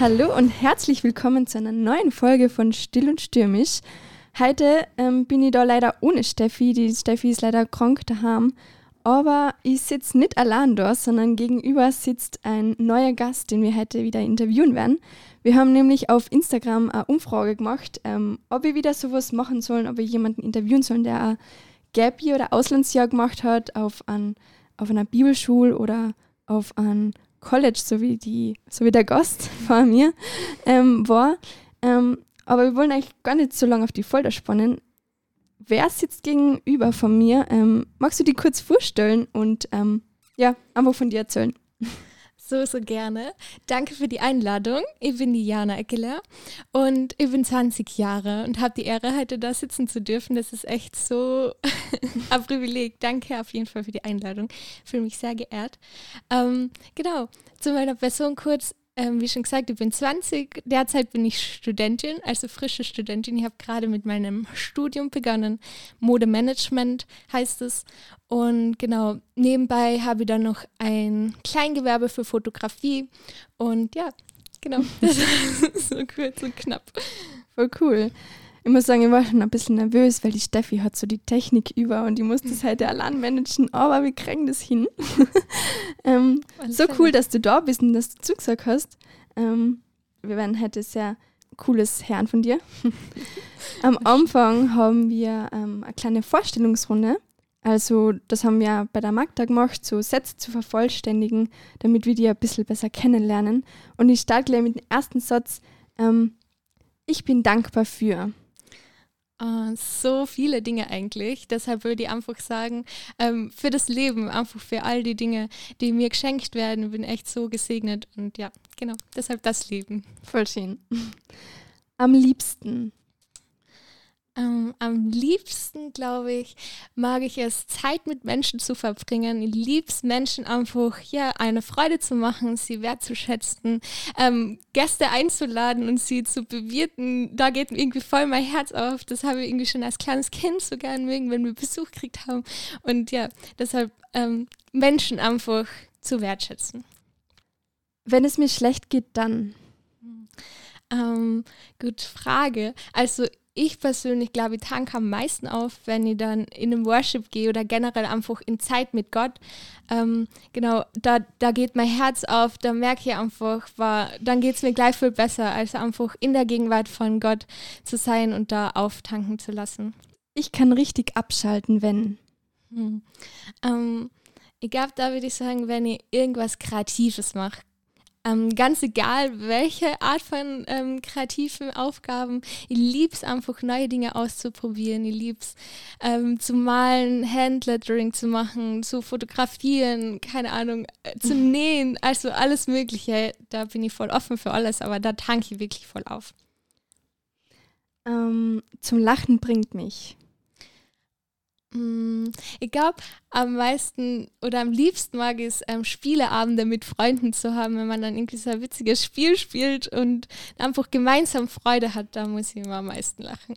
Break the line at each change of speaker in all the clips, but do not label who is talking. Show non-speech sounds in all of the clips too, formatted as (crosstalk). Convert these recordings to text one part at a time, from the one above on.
Hallo und herzlich willkommen zu einer neuen Folge von Still und Stürmisch. Heute ähm, bin ich da leider ohne Steffi. Die Steffi ist leider krank daheim. Aber ich sitze nicht allein da, sondern gegenüber sitzt ein neuer Gast, den wir heute wieder interviewen werden. Wir haben nämlich auf Instagram eine Umfrage gemacht, ähm, ob wir wieder sowas machen sollen, ob wir jemanden interviewen sollen, der ein Gap oder Auslandsjahr gemacht hat auf, ein, auf einer Bibelschule oder auf ein College, so wie, die, so wie der Gast (laughs) vor mir ähm, war. Ähm, aber wir wollen eigentlich gar nicht so lange auf die Folter spannen. Wer sitzt gegenüber von mir? Ähm, magst du die kurz vorstellen und ähm, ja, einfach von dir erzählen? (laughs)
So, so gerne. Danke für die Einladung. Ich bin die Jana Eckeler und ich bin 20 Jahre und habe die Ehre, heute da sitzen zu dürfen. Das ist echt so (laughs) ein Privileg. Danke auf jeden Fall für die Einladung. Fühle mich sehr geehrt. Ähm, genau, zu meiner Person kurz. Ähm, wie schon gesagt, ich bin 20. Derzeit bin ich Studentin, also frische Studentin. Ich habe gerade mit meinem Studium begonnen. Modemanagement heißt es. Und genau, nebenbei habe ich dann noch ein Kleingewerbe für Fotografie. Und ja, genau, (laughs) so kurz und knapp.
Voll cool. Ich muss sagen, ich war schon ein bisschen nervös, weil die Steffi hat so die Technik über und die muss das halt allein managen, aber wir kriegen das hin. (laughs) ähm, so cool, dass du da bist und dass du zugesagt hast. Ähm, wir werden heute sehr cooles Herrn von dir. (laughs) Am Anfang haben wir ähm, eine kleine Vorstellungsrunde. Also das haben wir bei der Magda gemacht, so Sätze zu vervollständigen, damit wir die ein bisschen besser kennenlernen. Und ich starte gleich mit dem ersten Satz. Ähm, ich bin dankbar für.
Uh, so viele Dinge eigentlich. Deshalb würde ich einfach sagen, ähm, für das Leben, einfach für all die Dinge, die mir geschenkt werden, bin echt so gesegnet. Und ja, genau, deshalb das Leben.
Voll schön. Am liebsten.
Ähm, am liebsten, glaube ich, mag ich es, Zeit mit Menschen zu verbringen. Ich liebe es, Menschen einfach ja, eine Freude zu machen, sie wertzuschätzen, ähm, Gäste einzuladen und sie zu bewirten. Da geht mir irgendwie voll mein Herz auf. Das habe ich irgendwie schon als kleines Kind so gern mögen, wenn wir Besuch gekriegt haben. Und ja, deshalb ähm, Menschen einfach zu wertschätzen.
Wenn es mir schlecht geht, dann.
Ähm, gute Frage. Also ich persönlich glaube, ich tanke am meisten auf, wenn ich dann in den Worship gehe oder generell einfach in Zeit mit Gott. Ähm, genau, da, da geht mein Herz auf, da merke ich einfach, war, dann geht es mir gleich viel besser, als einfach in der Gegenwart von Gott zu sein und da auftanken zu lassen.
Ich kann richtig abschalten, wenn.
Hm. Ähm, ich glaube, da würde ich sagen, wenn ich irgendwas Kreatives mache. Ähm, ganz egal, welche Art von ähm, kreativen Aufgaben. Ich liebe es einfach, neue Dinge auszuprobieren. Ich liebe es ähm, zu malen, Handlettering zu machen, zu fotografieren, keine Ahnung, äh, zu nähen. Also alles Mögliche. Da bin ich voll offen für alles, aber da tanke ich wirklich voll auf.
Ähm, zum Lachen bringt mich.
Mm, ich glaube, am meisten oder am liebsten mag ich es, ähm, Spieleabende mit Freunden zu haben, wenn man dann irgendwie so ein witziges Spiel spielt und einfach gemeinsam Freude hat. Da muss ich immer am meisten lachen.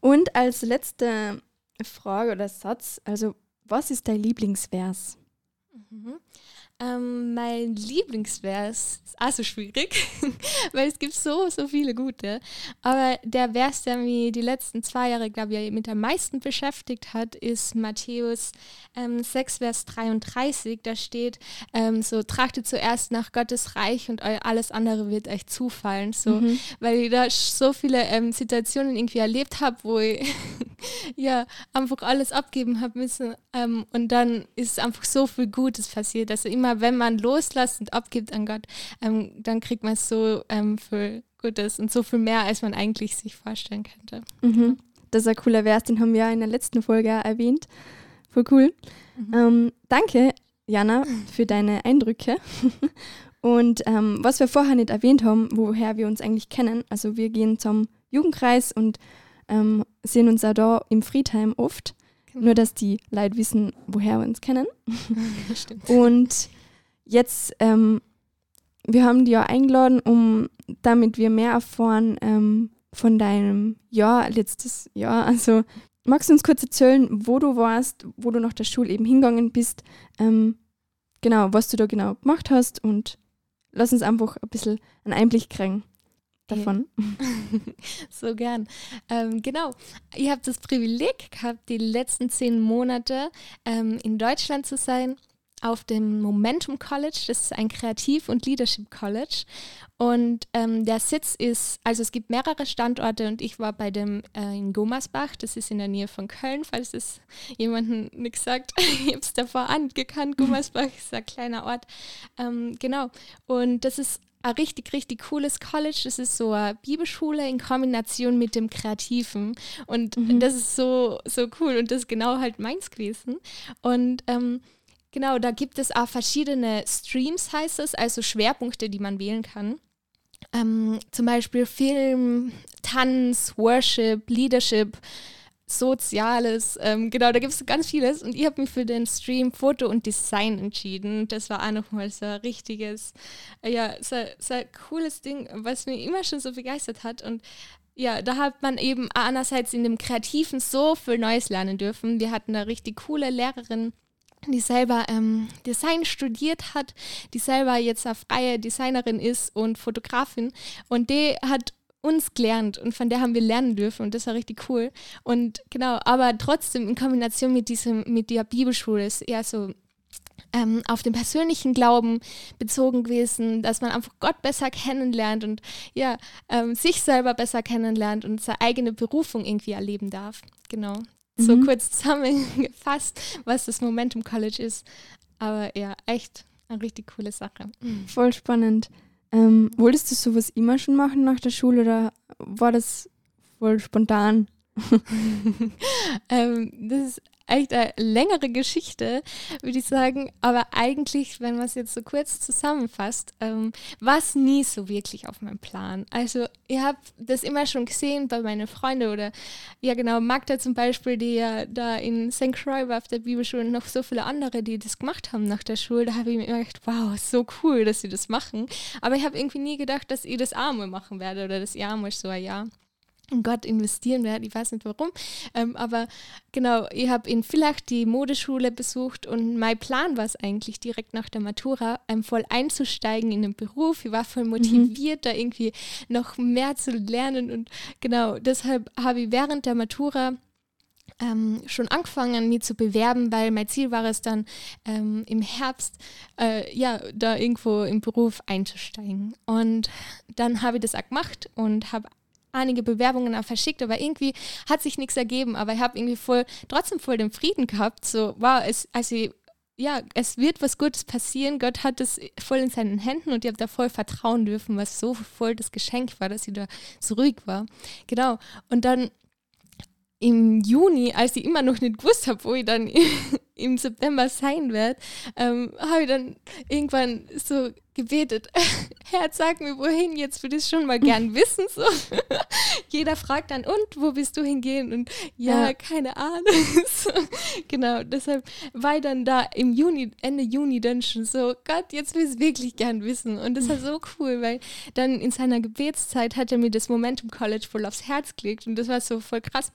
und als letzte Frage oder Satz, also was ist dein Lieblingsvers?
Mhm. Ähm, mein Lieblingsvers ist auch so schwierig, (laughs) weil es gibt so, so viele gute. Aber der Vers, der mich die letzten zwei Jahre, glaube ich, mit am meisten beschäftigt hat, ist Matthäus ähm, 6, Vers 33. Da steht ähm, so, trachtet zuerst nach Gottes Reich und alles andere wird euch zufallen. So, mhm. Weil ich da so viele ähm, Situationen irgendwie erlebt habe, wo ich (laughs) ja einfach alles abgeben habe müssen. Ähm, und dann ist einfach so viel Gutes passiert. Also immer immer, wenn man loslässt und abgibt an Gott, ähm, dann kriegt man so ähm, viel Gutes und so viel mehr, als man eigentlich sich vorstellen könnte.
Mhm. Das ist ein cooler Vers, den haben wir in der letzten Folge erwähnt. Voll cool. Mhm. Ähm, danke, Jana, für deine Eindrücke. (laughs) Und ähm, was wir vorher nicht erwähnt haben, woher wir uns eigentlich kennen, also wir gehen zum Jugendkreis und ähm, sehen uns auch da im Friedheim oft. Genau. Nur, dass die Leute wissen, woher wir uns kennen. (laughs)
Stimmt.
Und jetzt, ähm, wir haben dich ja eingeladen, um damit wir mehr erfahren ähm, von deinem Jahr, letztes Jahr. Also magst du uns kurz erzählen, wo du warst, wo du nach der Schule eben hingegangen bist, ähm, genau, was du da genau gemacht hast und lass uns einfach ein bisschen einen Einblick kriegen davon. (laughs)
so gern. Ähm, genau. Ihr habt das Privileg gehabt, die letzten zehn Monate ähm, in Deutschland zu sein auf dem Momentum College. Das ist ein Kreativ- und Leadership College. Und ähm, der Sitz ist, also es gibt mehrere Standorte und ich war bei dem äh, in Gomersbach, das ist in der Nähe von Köln, falls es jemanden nichts sagt. (laughs) ich habe es davor angekannt. Gomersbach ist ein kleiner Ort. Ähm, genau. Und das ist ein richtig, richtig cooles College. Das ist so eine Bibelschule in Kombination mit dem Kreativen. Und mhm. das ist so, so cool. Und das ist genau halt meins gewesen. Und ähm, Genau, da gibt es auch verschiedene Streams, heißt es, also Schwerpunkte, die man wählen kann. Ähm, zum Beispiel Film, Tanz, Worship, Leadership, Soziales. Ähm, genau, da gibt es ganz vieles. Und ich habe mich für den Stream Foto und Design entschieden. Das war auch nochmal so ein richtiges, äh, ja, so, so ein cooles Ding, was mich immer schon so begeistert hat. Und ja, da hat man eben einerseits in dem Kreativen so viel Neues lernen dürfen. Wir hatten eine richtig coole Lehrerin, die selber ähm, Design studiert hat, die selber jetzt eine freie Designerin ist und Fotografin. Und die hat uns gelernt und von der haben wir lernen dürfen und das war richtig cool. Und genau, aber trotzdem in Kombination mit diesem, mit der Bibelschule ist eher so ähm, auf den persönlichen Glauben bezogen gewesen, dass man einfach Gott besser kennenlernt und ja, ähm, sich selber besser kennenlernt und seine eigene Berufung irgendwie erleben darf. Genau so mhm. kurz zusammengefasst, was das Momentum College ist. Aber ja, echt eine richtig coole Sache.
Voll spannend. Ähm, wolltest du sowas immer schon machen nach der Schule oder war das voll spontan? (laughs)
ähm, das ist echt eine längere Geschichte, würde ich sagen. Aber eigentlich, wenn man es jetzt so kurz zusammenfasst, ähm, war es nie so wirklich auf meinem Plan. Also ihr habt das immer schon gesehen bei meinen Freunden oder ja genau, Magda zum Beispiel, die ja da in St. Croix war auf der Bibelschule und noch so viele andere, die das gemacht haben nach der Schule. Da habe ich mir immer gedacht, wow, so cool, dass sie das machen. Aber ich habe irgendwie nie gedacht, dass ihr das einmal machen werdet oder dass ihr einmal so ein Jahr in Gott investieren werde. Ich weiß nicht warum. Ähm, aber genau, ich habe in Villach die Modeschule besucht und mein Plan war es eigentlich, direkt nach der Matura ähm, voll einzusteigen in den Beruf. Ich war voll motiviert, mhm. da irgendwie noch mehr zu lernen. Und genau, deshalb habe ich während der Matura ähm, schon angefangen, mich zu bewerben, weil mein Ziel war es dann ähm, im Herbst, äh, ja, da irgendwo im Beruf einzusteigen. Und dann habe ich das auch gemacht und habe einige Bewerbungen auch verschickt, aber irgendwie hat sich nichts ergeben. Aber ich habe irgendwie voll, trotzdem voll den Frieden gehabt. So, wow, es, also ja, es wird was Gutes passieren. Gott hat es voll in seinen Händen und ich habe da voll vertrauen dürfen, was so voll das Geschenk war, dass ich da so ruhig war. Genau. Und dann im Juni, als ich immer noch nicht gewusst habe, wo ich dann (laughs) im September sein werde, ähm, habe ich dann irgendwann so gebetet, (laughs) Herr, sag mir, wohin, jetzt würde ich schon mal gern (laughs) wissen. So. Jeder fragt dann, und, wo bist du hingehen? Und ja, ja. keine Ahnung. so. Genau, deshalb war ich dann da im Juni, Ende Juni dann schon so, Gott, jetzt will ich es wirklich gern wissen. Und das war so cool, weil dann in seiner Gebetszeit hat er mir das Momentum College voll aufs Herz gelegt und das war so voll krass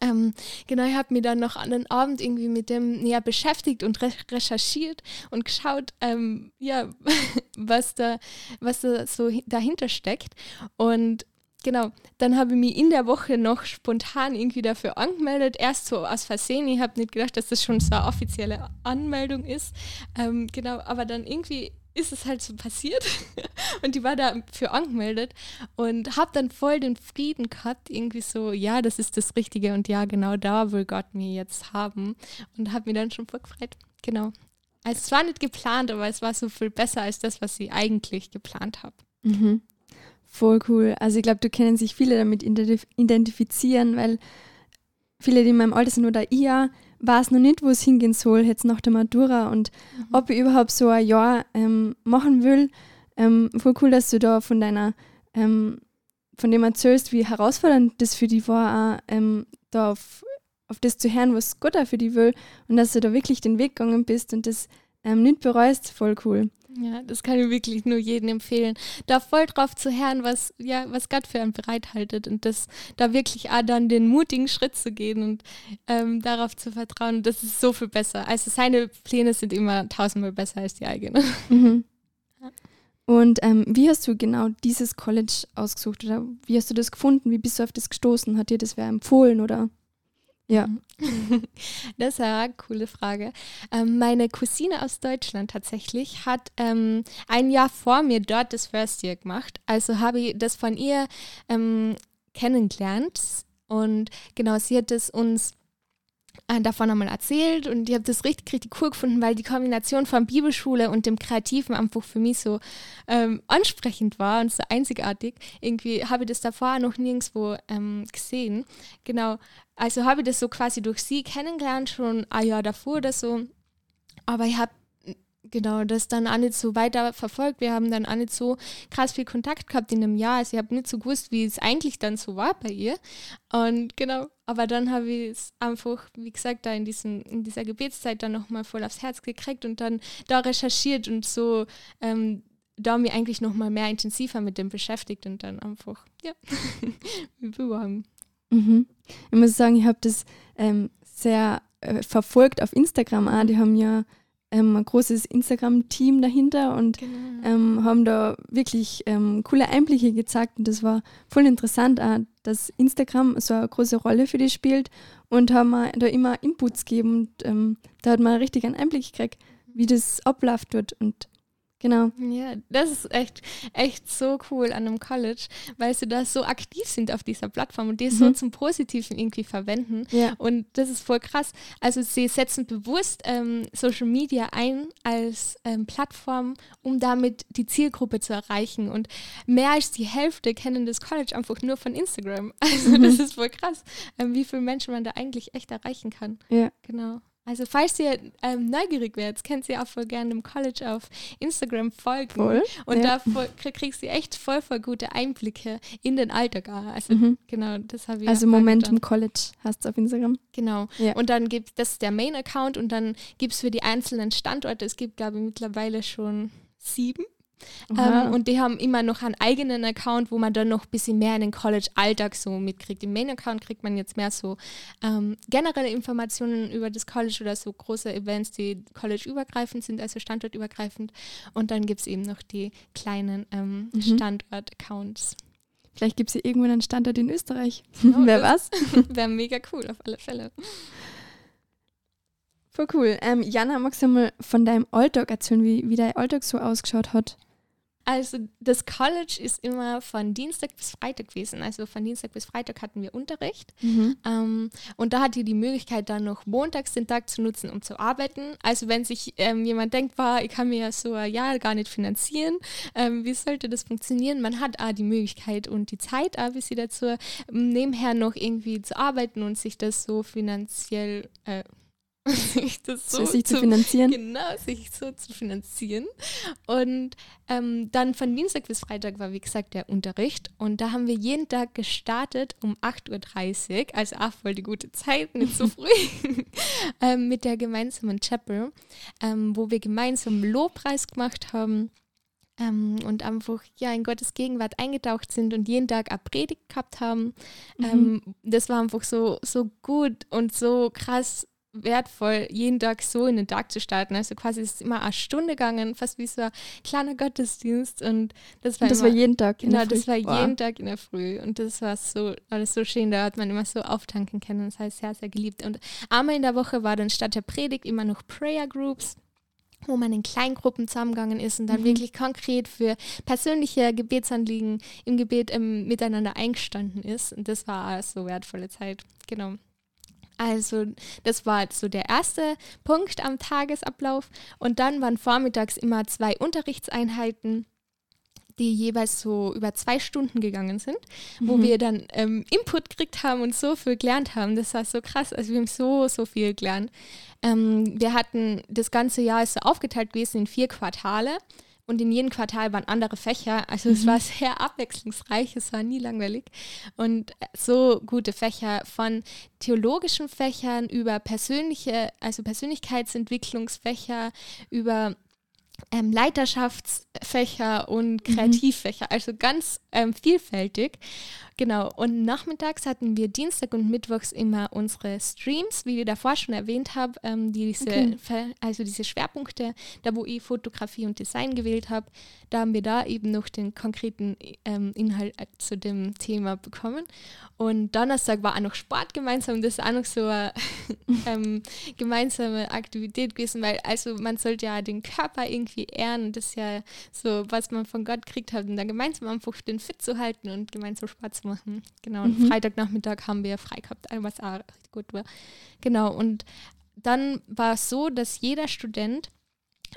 ähm, genau, ich habe mich dann noch an den Abend irgendwie mit dem näher beschäftigt und re recherchiert und geschaut, ähm, ja, (laughs) was da, was da so dahinter steckt. Und genau, dann habe ich mich in der Woche noch spontan irgendwie dafür angemeldet. Erst so aus Versehen. Ich habe nicht gedacht, dass das schon so eine offizielle Anmeldung ist. Ähm, genau, aber dann irgendwie ist es halt so passiert (laughs) und die war dafür angemeldet und habe dann voll den Frieden gehabt, irgendwie so, ja, das ist das Richtige und ja, genau da will Gott mir jetzt haben und habe mir dann schon vorgefreut. Genau. Also es war nicht geplant, aber es war so viel besser als das, was ich eigentlich geplant habe.
Mhm. Voll cool. Also ich glaube, du können sich viele damit identifizieren, weil viele, die in meinem Alter sind oder ihr, weiß noch nicht, wo es hingehen soll, jetzt nach der Matura und mhm. ob ich überhaupt so ein Jahr ähm, machen will. Ähm, voll cool, dass du da von deiner, ähm, von dem erzählst, wie herausfordernd das für dich war, auch, ähm, da auf, auf das zu hören, was Gott auch für dich will und dass du da wirklich den Weg gegangen bist und das ähm, nicht bereust, voll cool.
Ja, das kann ich wirklich nur jedem empfehlen, da voll drauf zu hören, was, ja, was Gott für einen bereithaltet und das, da wirklich auch dann den mutigen Schritt zu gehen und ähm, darauf zu vertrauen, das ist so viel besser. Also seine Pläne sind immer tausendmal besser als die eigenen. (laughs)
Mhm. Und ähm, wie hast du genau dieses College ausgesucht oder wie hast du das gefunden? Wie bist du auf das gestoßen? Hat dir das wer empfohlen oder? Ja. (laughs)
Das ist eine coole Frage. Ähm, meine Cousine aus Deutschland tatsächlich hat ähm, ein Jahr vor mir dort das First Year gemacht. Also habe ich das von ihr ähm, kennengelernt. Und genau, sie hat es uns davon einmal erzählt und ich habe das richtig, richtig cool gefunden, weil die Kombination von Bibelschule und dem Kreativen einfach für mich so ähm, ansprechend war und so einzigartig. Irgendwie habe ich das davor noch nirgendwo ähm, gesehen. Genau, also habe ich das so quasi durch sie kennengelernt, schon ein Jahr davor oder so. Aber ich habe genau, das dann auch nicht so weiter verfolgt. Wir haben dann auch nicht so krass viel Kontakt gehabt in einem Jahr. Also ich habe nicht so gewusst, wie es eigentlich dann so war bei ihr. Und genau, aber dann habe ich es einfach, wie gesagt, da in, diesem, in dieser Gebetszeit dann nochmal voll aufs Herz gekriegt und dann da recherchiert und so ähm, da mich eigentlich nochmal mehr intensiver mit dem beschäftigt und dann einfach, ja, (laughs)
beworben. Mhm. Ich muss sagen, ich habe das ähm, sehr äh, verfolgt auf Instagram auch. Die haben ja ähm, ein großes Instagram-Team dahinter und genau. ähm, haben da wirklich ähm, coole Einblicke gezeigt. Und das war voll interessant, auch, dass Instagram so eine große Rolle für die spielt und haben da immer Inputs gegeben. Und ähm, da hat man richtig einen Einblick gekriegt, wie das abläuft wird. Und Genau.
Ja, das ist echt, echt so cool an einem College, weil sie da so aktiv sind auf dieser Plattform und die mhm. so zum Positiven irgendwie verwenden. Ja. Und das ist voll krass. Also sie setzen bewusst ähm, Social Media ein als ähm, Plattform, um damit die Zielgruppe zu erreichen. Und mehr als die Hälfte kennen das College einfach nur von Instagram. (laughs) Also mhm. das ist voll krass, ähm, wie viele Menschen man da eigentlich echt erreichen kann. Ja. Genau. Also falls ihr ähm, neugierig werdet, könnt ihr auch voll gerne im College auf Instagram folgen. Voll, und ja. da voll, kriegst du echt voll, voll gute Einblicke in den Alltag. Also mhm. genau, das habe ich
Also Momentum College hast du auf Instagram.
Genau. Ja. Und dann gibt es, das ist der Main-Account und dann gibt es für die einzelnen Standorte, es gibt glaube ich mittlerweile schon sieben ähm, und die haben immer noch einen eigenen Account, wo man dann noch ein bisschen mehr in den College-Alltag so mitkriegt. Im Main-Account kriegt man jetzt mehr so ähm, generelle Informationen über das College oder so große Events, die College-übergreifend sind, also standortübergreifend. Und dann gibt es eben noch die kleinen ähm, mhm. Standort-Accounts.
Vielleicht gibt es hier irgendwann einen Standort in Österreich. Oh, (laughs) Wer was? (laughs)
Wäre mega cool, auf alle Fälle.
Voll cool. Ähm, Jana, magst du mal von deinem Alltag erzählen, wie, wie dein Alltag so ausgeschaut hat?
Also das College ist immer von Dienstag bis Freitag gewesen. Also von Dienstag bis Freitag hatten wir Unterricht. Mhm. Ähm, und da hatte ich die Möglichkeit, dann noch montags den Tag zu nutzen, um zu arbeiten. Also wenn sich ähm, jemand denkt, war, ich kann mir ja so ein Jahr gar nicht finanzieren, ähm, wie sollte das funktionieren? Man hat auch die Möglichkeit und die Zeit, auch, bis sie dazu nebenher noch irgendwie zu arbeiten und sich das so finanziell äh, (laughs)
sich das so sich zu, zu, finanzieren.
Genau, sich so zu finanzieren. Und ähm, dann von Dienstag bis Freitag war, wie gesagt, der Unterricht. Und da haben wir jeden Tag gestartet um 8.30 Uhr, also auch voll die gute Zeit, nicht so (laughs) früh, (laughs) ähm, mit der gemeinsamen Chapel, ähm, wo wir gemeinsam Lobpreis gemacht haben. Ähm, und einfach ja in Gottes Gegenwart eingetaucht sind und jeden Tag eine Predigt gehabt haben. Mhm. Ähm, das war einfach so, so gut und so krass wertvoll, jeden Tag so in den Tag zu starten. Also quasi ist es immer eine Stunde gegangen, fast wie so ein kleiner Gottesdienst. Und das war,
das immer, war jeden Tag.
Genau, das war wow. jeden Tag in der Früh. Und das war so, alles so schön. Da hat man immer so auftanken können. Das heißt, sehr, sehr geliebt. Und einmal in der Woche war dann statt der Predigt immer noch Prayer Groups wo man in Kleingruppen zusammengegangen ist und dann mhm. wirklich konkret für persönliche Gebetsanliegen im Gebet ähm, miteinander eingestanden ist. Und das war so wertvolle Zeit. Genau. Also das war so der erste Punkt am Tagesablauf. Und dann waren vormittags immer zwei Unterrichtseinheiten die jeweils so über zwei Stunden gegangen sind, wo mhm. wir dann ähm, Input gekriegt haben und so viel gelernt haben. Das war so krass. Also wir haben so, so viel gelernt. Ähm, wir hatten das ganze Jahr ist so aufgeteilt gewesen in vier Quartale und in jedem Quartal waren andere Fächer. Also mhm. es war sehr abwechslungsreich, es war nie langweilig. Und so gute Fächer von theologischen Fächern über persönliche, also Persönlichkeitsentwicklungsfächer, über ähm, Leiterschaftsfächer und Kreativfächer, mhm. also ganz ähm, vielfältig. Genau, und nachmittags hatten wir Dienstag und Mittwochs immer unsere Streams, wie ich davor schon erwähnt habe, ähm, diese, okay. also diese Schwerpunkte, da wo ich Fotografie und Design gewählt habe, da haben wir da eben noch den konkreten ähm, Inhalt zu dem Thema bekommen. Und Donnerstag war auch noch Sport gemeinsam, das ist auch noch so eine (laughs) ähm, gemeinsame Aktivität gewesen, weil also man sollte ja den Körper irgendwie ehren, das ist ja so, was man von Gott kriegt hat, und dann gemeinsam einfach den fit zu halten und gemeinsam Sport zu machen. Genau, und mhm. Freitagnachmittag haben wir frei gehabt, was auch gut war. Genau, und dann war es so, dass jeder Student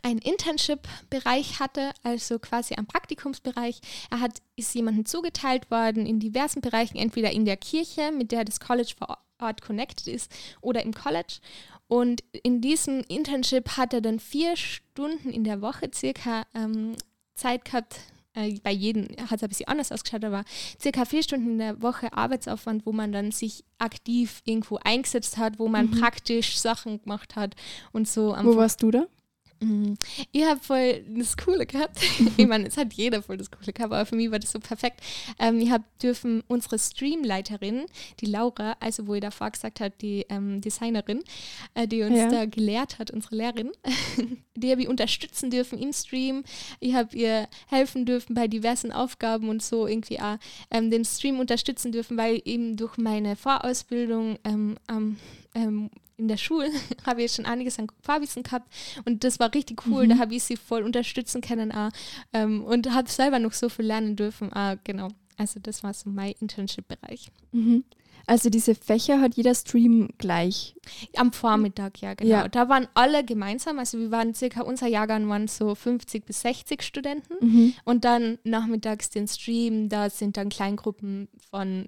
einen Internship-Bereich hatte, also quasi einen Praktikumsbereich. Er hat, ist jemandem zugeteilt worden in diversen Bereichen, entweder in der Kirche, mit der das College vor Ort connected ist, oder im College. Und in diesem Internship hat er dann vier Stunden in der Woche circa ähm, Zeit gehabt, äh, bei jedem hat es ein bisschen anders ausgeschaut, aber circa vier Stunden in der Woche Arbeitsaufwand, wo man dann sich aktiv irgendwo eingesetzt hat, wo man mhm. praktisch Sachen gemacht hat und so.
Wo warst du da?
Mhm. Ich habe voll das Coole gehabt. (laughs) ich meine, es hat jeder voll das Coole gehabt, aber für mich war das so perfekt. Ähm, ich habe dürfen unsere Streamleiterin, die Laura, also wo ihr davor gesagt habt, die ähm, Designerin, äh, die uns ja. da gelehrt hat, unsere Lehrerin, (laughs) die habe ich unterstützen dürfen im Stream. Ich habe ihr helfen dürfen bei diversen Aufgaben und so irgendwie auch ähm, den Stream unterstützen dürfen, weil eben durch meine Vorausbildung ähm, ähm, in der Schule (laughs) habe ich schon einiges an Fahrwissen gehabt und das war richtig cool. Mhm. Da habe ich sie voll unterstützen können auch, ähm, und habe selber noch so viel lernen dürfen. Ah, genau. Also das war so mein Internship-Bereich.
Mhm. Also diese Fächer hat jeder Stream gleich.
Am Vormittag, ja, genau. Ja. Da waren alle gemeinsam, also wir waren circa, unser Jahrgang waren so 50 bis 60 Studenten mhm. und dann nachmittags den Stream, da sind dann Kleingruppen von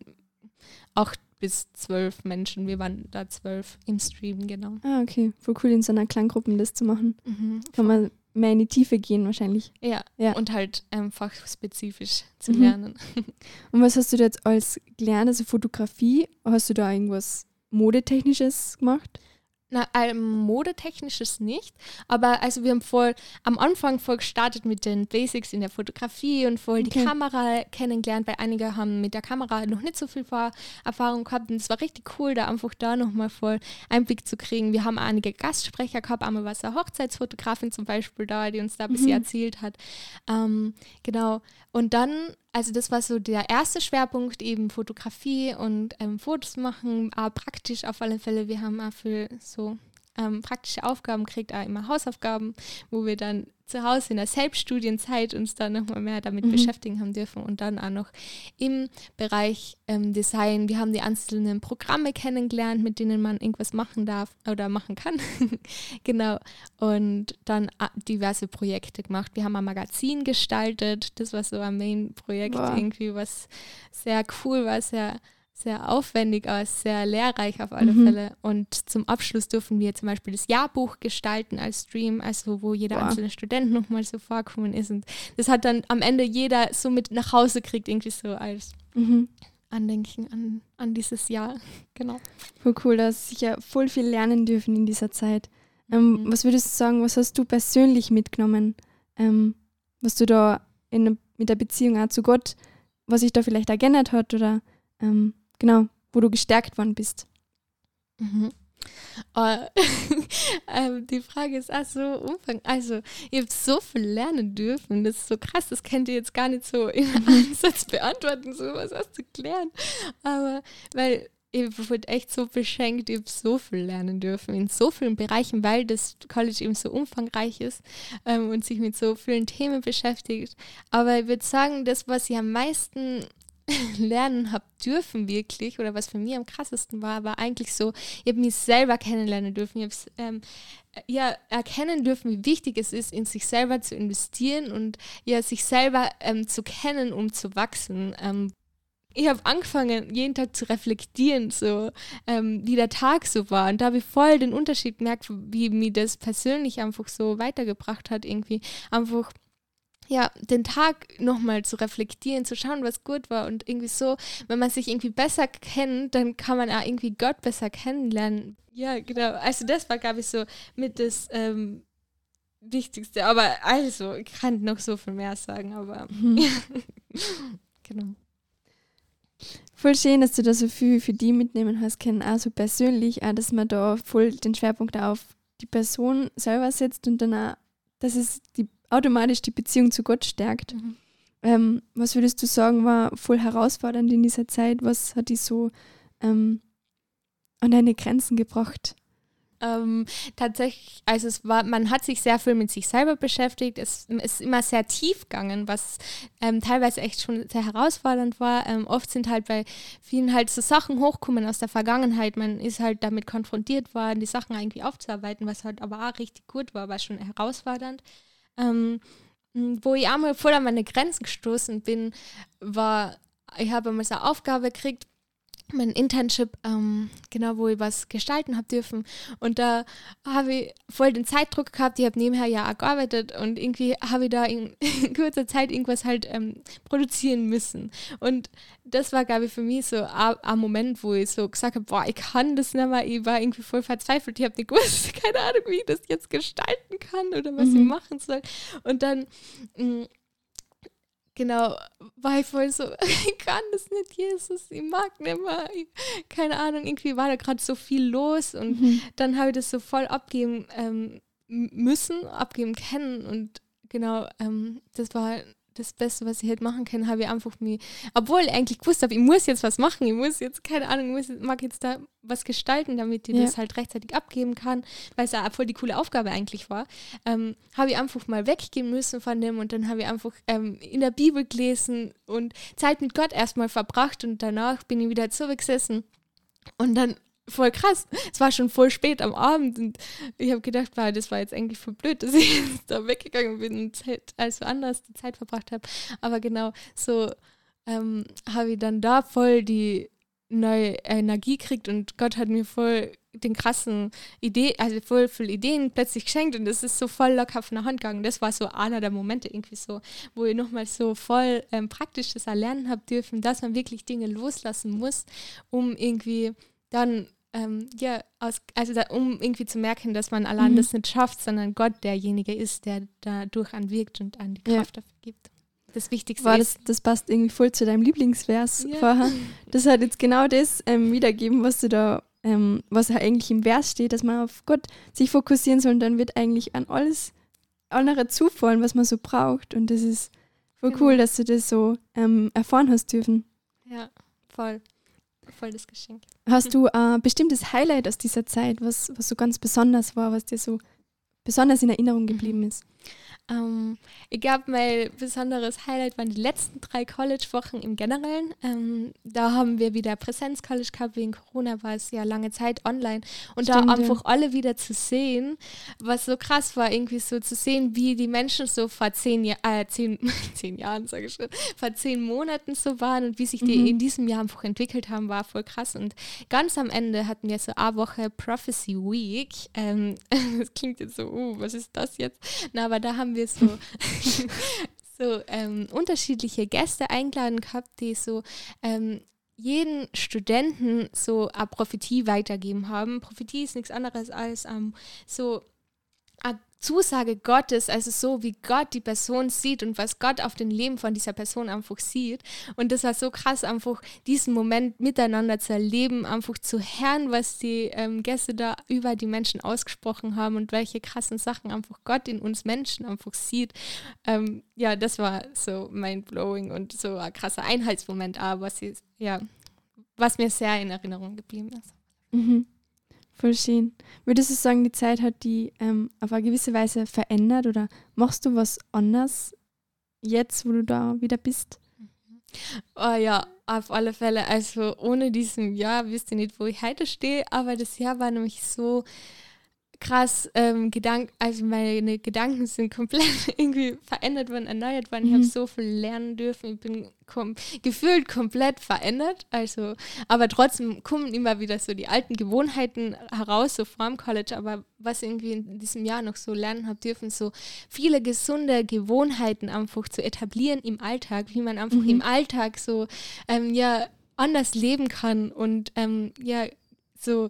acht bis zwölf Menschen. Wir waren da zwölf im Stream, genau.
Ah, okay. Voll cool, in so einer Kleingruppe das zu machen. Mhm, Kann man mehr in die Tiefe gehen wahrscheinlich.
Ja, ja. und halt einfach spezifisch zu mhm. lernen. (laughs)
Und was hast du da jetzt als gelernt? Also Fotografie, hast du da irgendwas Modetechnisches gemacht?
Na, ähm, modetechnisches nicht, aber also wir haben voll am Anfang voll gestartet mit den Basics in der Fotografie und voll okay. die Kamera kennengelernt, weil einige haben mit der Kamera noch nicht so viel Erfahrung gehabt und es war richtig cool, da einfach da nochmal voll Einblick zu kriegen. Wir haben einige Gastsprecher gehabt, einmal war es eine Hochzeitsfotografin zum Beispiel da, die uns da ein bisschen mhm. erzählt hat. Ähm, genau, und dann also das war so der erste Schwerpunkt, eben Fotografie und ähm, Fotos machen, aber praktisch auf alle Fälle. Wir haben auch für so ähm, praktische Aufgaben gekriegt, auch immer Hausaufgaben, wo wir dann zu Hause in der Selbststudienzeit uns dann nochmal mehr damit mhm. beschäftigen haben dürfen und dann auch noch im Bereich ähm, Design. Wir haben die einzelnen Programme kennengelernt, mit denen man irgendwas machen darf oder machen kann. (laughs) genau. Und dann äh, diverse Projekte gemacht. Wir haben ein Magazin gestaltet. Das war so ein Main-Projekt irgendwie, was sehr cool war, sehr sehr aufwendig aus, sehr lehrreich auf alle mhm. Fälle. Und zum Abschluss dürfen wir zum Beispiel das Jahrbuch gestalten als Stream, also wo jeder wow. einzelne Student nochmal so vorkommen ist. Und das hat dann am Ende jeder so mit nach Hause kriegt, irgendwie so als mhm. Andenken an, an dieses Jahr. (laughs) genau.
Voll cool, dass sicher voll viel lernen dürfen in dieser Zeit. Ähm, mhm. Was würdest du sagen, was hast du persönlich mitgenommen, ähm, was du da in, mit der Beziehung auch zu Gott, was sich da vielleicht ergänzt hat oder ähm, genau, wo du gestärkt worden bist.
Mhm. Uh, (laughs) ähm, die Frage ist auch so umfang. Also, ihr habt so viel lernen dürfen. Das ist so krass. Das könnt ihr jetzt gar nicht so in einem Satz beantworten. So, was hast du gelernt? Aber, weil ihr wurdet echt so beschenkt. Ihr habt so viel lernen dürfen in so vielen Bereichen, weil das College eben so umfangreich ist ähm, und sich mit so vielen Themen beschäftigt. Aber ich würde sagen, das, was ihr am meisten (laughs) lernen habe dürfen wirklich oder was für mich am krassesten war, war eigentlich so, ich habe mich selber kennenlernen dürfen. Ich habe ähm, ja, erkennen dürfen, wie wichtig es ist, in sich selber zu investieren und ja, sich selber ähm, zu kennen, um zu wachsen. Ähm, ich habe angefangen, jeden Tag zu reflektieren, so ähm, wie der Tag so war. Und da habe ich voll den Unterschied gemerkt, wie mir das persönlich einfach so weitergebracht hat, irgendwie einfach ja, den Tag nochmal zu reflektieren, zu schauen, was gut war und irgendwie so, wenn man sich irgendwie besser kennt, dann kann man auch irgendwie Gott besser kennenlernen. Ja, genau. Also das war, glaube ich, so mit das, ähm, Wichtigste. Aber also, ich kann noch so viel mehr sagen, aber (laughs)
Mhm.
genau.
Voll schön, dass du da so viel für die mitnehmen hast können, auch so persönlich, auch, dass man da voll den Schwerpunkt auf die Person selber setzt und dann auch, dass es die, automatisch die Beziehung zu Gott stärkt.
Mhm.
Ähm, was würdest du sagen, war voll herausfordernd in dieser Zeit? Was hat dich so ähm, an deine Grenzen gebracht?
Ähm, tatsächlich, also es war, man hat sich sehr viel mit sich selber beschäftigt. Es ist immer sehr tief gegangen, was ähm, teilweise echt schon sehr herausfordernd war. Ähm, oft sind halt bei vielen halt so Sachen hochkommen aus der Vergangenheit. Man ist halt damit konfrontiert worden, die Sachen irgendwie aufzuarbeiten, was halt aber auch richtig gut war, war schon herausfordernd. Ähm, wo ich einmal voll an meine Grenzen gestoßen bin, war, ich habe einmal so eine Aufgabe gekriegt, mein Internship, ähm, genau, wo ich was gestalten habe dürfen. Und da habe ich voll den Zeitdruck gehabt. Ich habe nebenher ja auch gearbeitet und irgendwie habe ich da in, (laughs) in kurzer Zeit irgendwas halt ähm, produzieren müssen. Und das war, glaube ich, für mich so ein Moment, wo ich so gesagt habe, boah, ich kann das nicht mehr. Ich war irgendwie voll verzweifelt. Ich habe nicht (laughs) gewusst, keine Ahnung, wie ich das jetzt gestalten kann oder was
Mhm.
ich machen soll. Und dann mh, genau, war ich voll so, (laughs) ich kann das nicht, Jesus, ich mag nicht mehr. Keine Ahnung, irgendwie war da gerade so viel los und
Mhm.
dann habe ich das so voll abgeben ähm, müssen, abgeben können und genau, ähm, das war das Beste, was ich hätte machen können, habe ich einfach mir, obwohl ich eigentlich gewusst habe, ich muss jetzt was machen, ich muss jetzt, keine Ahnung, ich muss, mag jetzt da was gestalten, damit ich
Ja.
das halt rechtzeitig abgeben kann, weil es ja voll die coole Aufgabe eigentlich war, ähm, habe ich einfach mal weggehen müssen von dem und dann habe ich einfach ähm, in der Bibel gelesen und Zeit mit Gott erstmal verbracht und danach bin ich wieder zurückgesessen und dann voll krass. Es war schon voll spät am Abend und ich habe gedacht, wow, das war jetzt eigentlich voll blöd, (laughs) dass ich da weggegangen bin und Zeit, also anders die Zeit verbracht habe. Aber genau so ähm, habe ich dann da voll die neue Energie gekriegt und Gott hat mir voll den krassen Idee, also voll viele Ideen plötzlich geschenkt und es ist so voll locker von der Hand gegangen. Das war so einer der Momente irgendwie so, wo ich nochmal so voll ähm, praktisch das erlernen habe dürfen, dass man wirklich Dinge loslassen muss, um irgendwie dann ähm, ja, aus, also da, um irgendwie zu merken, dass man allein
Mhm.
das nicht schafft, sondern Gott derjenige ist, der dadurch anwirkt und an die
Ja.
Kraft dafür gibt. Das Wichtigste
War
ist.
das, das passt irgendwie voll zu deinem Lieblingsvers
Ja.
vorher. (laughs) Das hat jetzt genau das ähm, wiedergeben, was du da, ähm, was ja eigentlich im Vers steht, dass man auf Gott sich fokussieren soll und dann wird eigentlich an alles andere zufallen, was man so braucht. Und das ist voll
Genau.
cool, dass du das so ähm, erfahren hast dürfen.
Ja, voll. Voll das Geschenk.
Hast du ein bestimmtes Highlight aus dieser Zeit, was, was so ganz besonders war, was dir so besonders in Erinnerung geblieben ist?
Ähm, ich glaube, mein besonderes Highlight waren die letzten drei College-Wochen im Generellen. Ähm, da haben wir wieder Präsenz-College gehabt, wegen Corona war es ja lange Zeit online. Und
Stimmt,
da
ja.
einfach alle wieder zu sehen, was so krass war, irgendwie so zu sehen, wie die Menschen so vor zehn, ja äh, zehn, (laughs) zehn Jahren, sage ich schon, vor zehn Monaten so waren und wie sich die
Mhm.
in diesem Jahr einfach entwickelt haben, war voll krass. Und ganz am Ende hatten wir so eine Woche Prophecy Week. Ähm, (laughs) das klingt jetzt so, uh, was ist das jetzt? Na, aber da haben wir so, (laughs) so ähm, unterschiedliche Gäste eingeladen gehabt, die so ähm, jeden Studenten so eine Prophetie weitergeben haben. Prophetie ist nichts anderes als ähm, so Zusage Gottes, also so wie Gott die Person sieht und was Gott auf dem Leben von dieser Person einfach sieht. Und das war so krass, einfach diesen Moment miteinander zu erleben, einfach zu hören, was die ähm, Gäste da über die Menschen ausgesprochen haben und welche krassen Sachen einfach Gott in uns Menschen einfach sieht. Ähm, ja, das war so mind-blowing und so ein krasser Einheitsmoment, aber was, ich, ja, was mir sehr in Erinnerung geblieben ist.
Mhm. Voll schön. Würdest du sagen, die Zeit hat die ähm, auf eine gewisse Weise verändert oder machst du was anders jetzt, wo du da wieder bist?
Oh ja, auf alle Fälle. Also ohne diesem Jahr wisst ihr nicht, wo ich heute stehe, aber das Jahr war nämlich so krass ähm, Gedank also meine Gedanken sind komplett (laughs) irgendwie verändert worden, erneuert worden. Ich
Mhm.
habe so viel lernen dürfen. Ich bin kom gefühlt komplett verändert. Also, aber trotzdem kommen immer wieder so die alten Gewohnheiten heraus, so vor dem College. Aber was ich irgendwie in diesem Jahr noch so lernen habe dürfen, so viele gesunde Gewohnheiten einfach zu etablieren im Alltag, wie man einfach
Mhm.
im Alltag so ähm, ja anders leben kann und ähm, ja so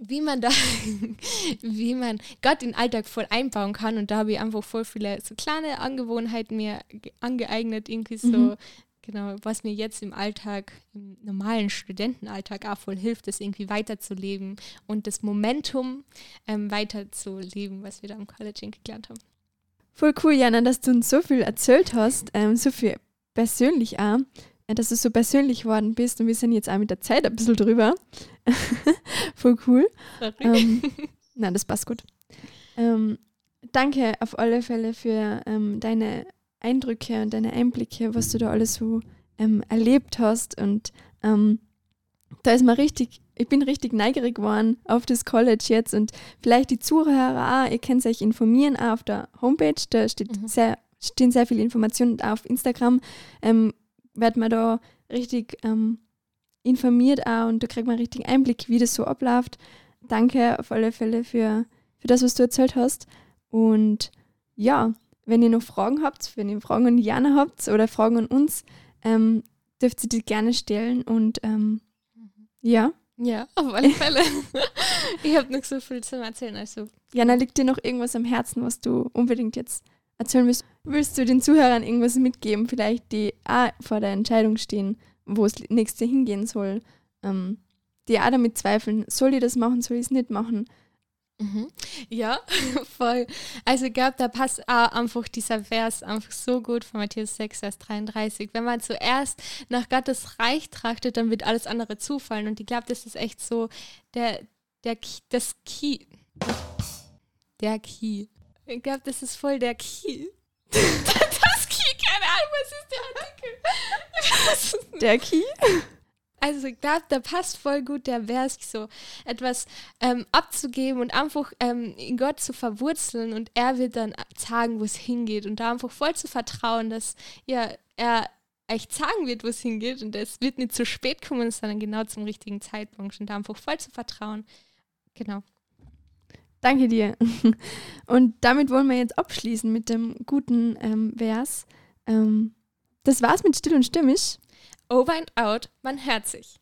wie man da, (laughs) wie man Gott in den Alltag voll einbauen kann. Und da habe ich einfach voll viele so kleine Angewohnheiten mir angeeignet, irgendwie so, mhm. genau, was mir jetzt im Alltag, im normalen Studentenalltag auch voll hilft, das irgendwie weiterzuleben und das Momentum ähm, weiterzuleben, was wir da im College gelernt haben.
Voll cool, Jana, dass du uns so viel erzählt hast, ähm, so viel persönlich auch, dass du so persönlich geworden bist und wir sind jetzt auch mit der Zeit ein bisschen drüber. (laughs) Voll cool. Ähm, (laughs) nein, das passt gut. Ähm, danke auf alle Fälle für ähm, deine Eindrücke und deine Einblicke, was du da alles so ähm, erlebt hast. Und ähm, da ist man richtig, ich bin richtig neugierig geworden auf das College jetzt und vielleicht die Zuhörer auch, ihr könnt euch informieren auch auf der Homepage, da steht mhm. sehr, stehen sehr viele Informationen auch auf Instagram. Ähm, wird man da richtig ähm, informiert auch und da kriegt man richtig Einblick, wie das so abläuft. Danke auf alle Fälle für, für das, was du erzählt hast. Und ja, wenn ihr noch Fragen habt, wenn ihr Fragen an Jana habt oder Fragen an uns, ähm, dürft ihr die gerne stellen und ähm, ja.
Ja, auf alle (laughs) Fälle. ich habe noch so viel zu erzählen. Also.
Jana, liegt dir noch irgendwas am Herzen, was du unbedingt jetzt erzählen willst? Willst du den Zuhörern irgendwas mitgeben, vielleicht die auch vor der Entscheidung stehen, wo es nächste hingehen soll, ähm, die auch damit zweifeln, soll ich das machen, soll ich es nicht machen.
Mhm. Ja, (laughs) voll. Also ich glaube, da passt auch einfach dieser Vers einfach so gut von Matthäus 6, Vers 33. Wenn man zuerst nach Gottes Reich trachtet, dann wird alles andere zufallen. Und ich glaube, das ist echt so der, der, das Key. Der Key. Ich glaube, das ist voll der Key. (laughs) das Key, keine Ahnung, was ist der Artikel? (laughs)
Der Key?
Also ich glaube, da passt voll gut der Vers, so etwas ähm, abzugeben und einfach ähm, in Gott zu verwurzeln und er wird dann sagen, wo es hingeht und da einfach voll zu vertrauen, dass ja, er echt sagen wird, wo es hingeht und es wird nicht zu spät kommen, sondern genau zum richtigen Zeitpunkt und da einfach voll zu vertrauen. Genau.
Danke dir. (laughs) Und damit wollen wir jetzt abschließen mit dem guten ähm, Vers. Ähm, das war's mit Still und Stimmig.
Over and out, man hört sich.